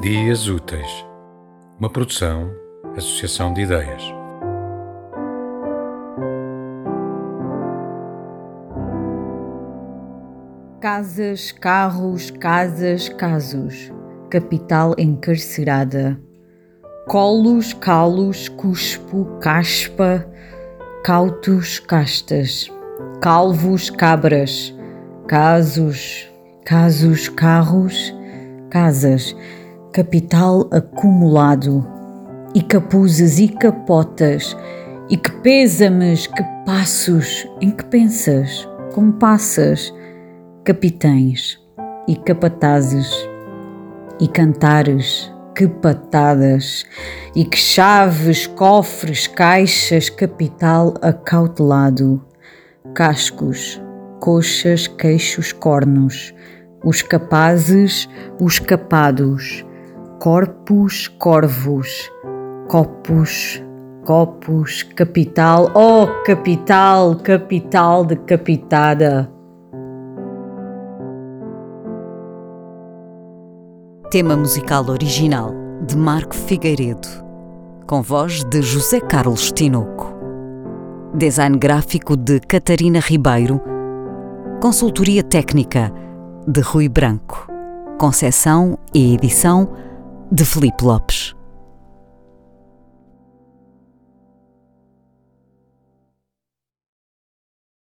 Dias Úteis, uma produção, associação de ideias. Casas, carros, casas, casos, capital encarcerada. Colos, calos, cuspo, caspa, cautos, castas. Calvos, cabras, casos, casos, carros, casas capital acumulado, e capuzes e capotas, e que pêsames, que passos, em que pensas, como passas, capitães e capatazes, e cantares, que patadas, e que chaves, cofres, caixas, capital acautelado, cascos, coxas, queixos, cornos, os capazes, os capados, corpos, corvos, copos, copos, capital, oh capital, capital decapitada. Tema musical original de Marco Figueiredo, com voz de José Carlos Tinoco. Design gráfico de Catarina Ribeiro. Consultoria técnica de Rui Branco. Concessão e edição de Felipe Lopes.